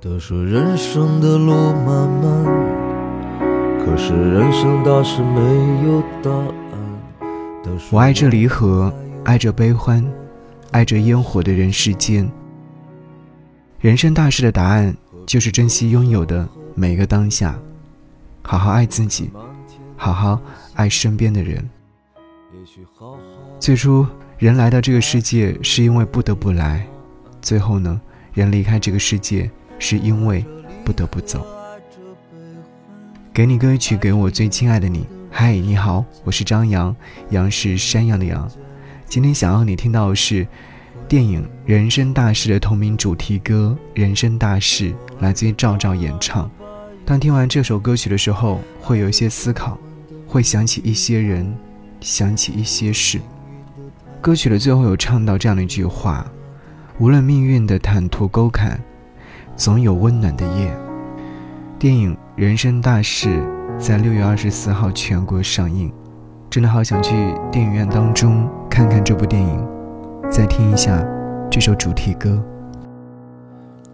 都说人生的路漫漫，可是人生大事没有答案。我爱这离合，爱这悲欢，爱这烟火的人世间。人生大事的答案，就是珍惜拥有的每个当下，好好爱自己，好好爱身边的人。最初，人来到这个世界是因为不得不来，最后呢，人离开这个世界。是因为不得不走。给你歌曲，给我最亲爱的你。嗨，你好，我是张扬，杨是山羊的羊。今天想要你听到的是电影《人生大事》的同名主题歌《人生大事》，来自于赵照演唱。当听完这首歌曲的时候，会有一些思考，会想起一些人，想起一些事。歌曲的最后有唱到这样的一句话：无论命运的坦途沟坎。总有温暖的夜。电影《人生大事》在六月二十四号全国上映，真的好想去电影院当中看看这部电影，再听一下这首主题歌。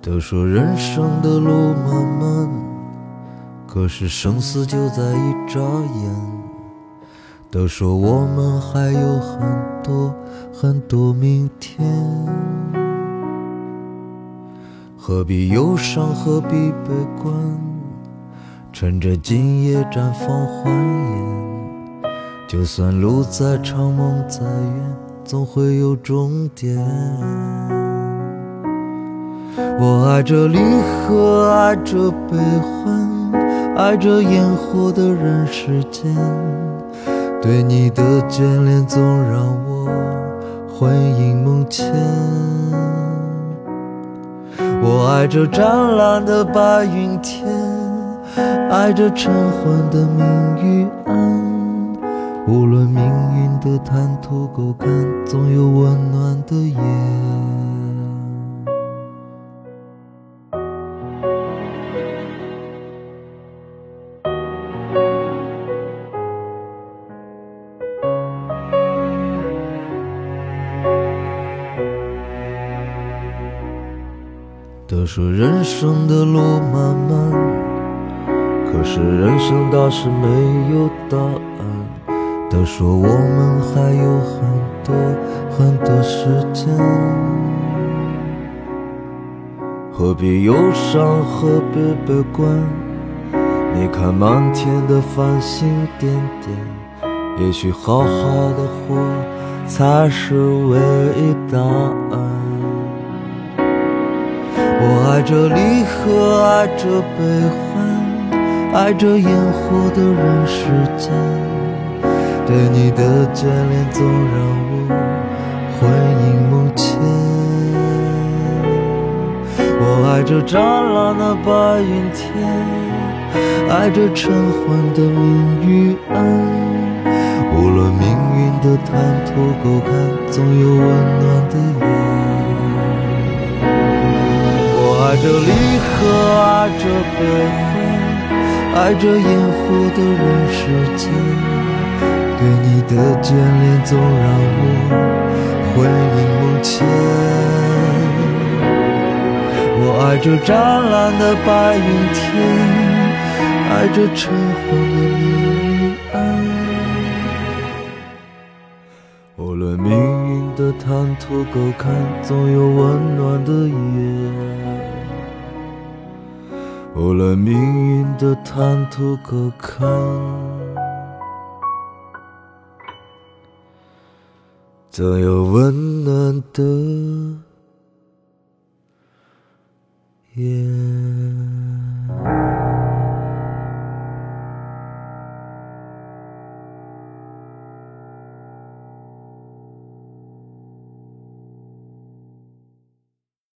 都说人生的路漫漫，可是生死就在一眨眼。都说我们还有很多很多明天。何必忧伤，何必悲观？趁着今夜绽放欢颜。就算路再长，梦再远，总会有终点。我爱这离合，爱这悲欢，爱这烟火的人世间。对你的眷恋，总让我魂萦梦牵。爱这湛蓝的白云天，爱这晨昏的明与暗。无论命运的坦途沟坎，总有温暖的夜。都说人生的路漫漫，可是人生大事没有答案。都说我们还有很多很多时间，何必忧伤，何必悲观？你看满天的繁星点点，也许好好的活才是唯一答案。爱这离合，爱这悲欢，爱这烟火的人世间。对你的眷恋，总让我魂萦梦牵。我爱这湛蓝的白云天，爱这晨昏的明与暗。无论命运的坦途沟坎，总有温暖的夜。爱着离合，爱着悲欢，爱着烟火的人世间。对你的眷恋，总让我魂萦梦牵。我爱着湛蓝的白云天，爱着晨昏的明与暗。无论命运的坦途沟坎，总有温暖的夜。无论命运的坦途沟坎，总有温暖的夜。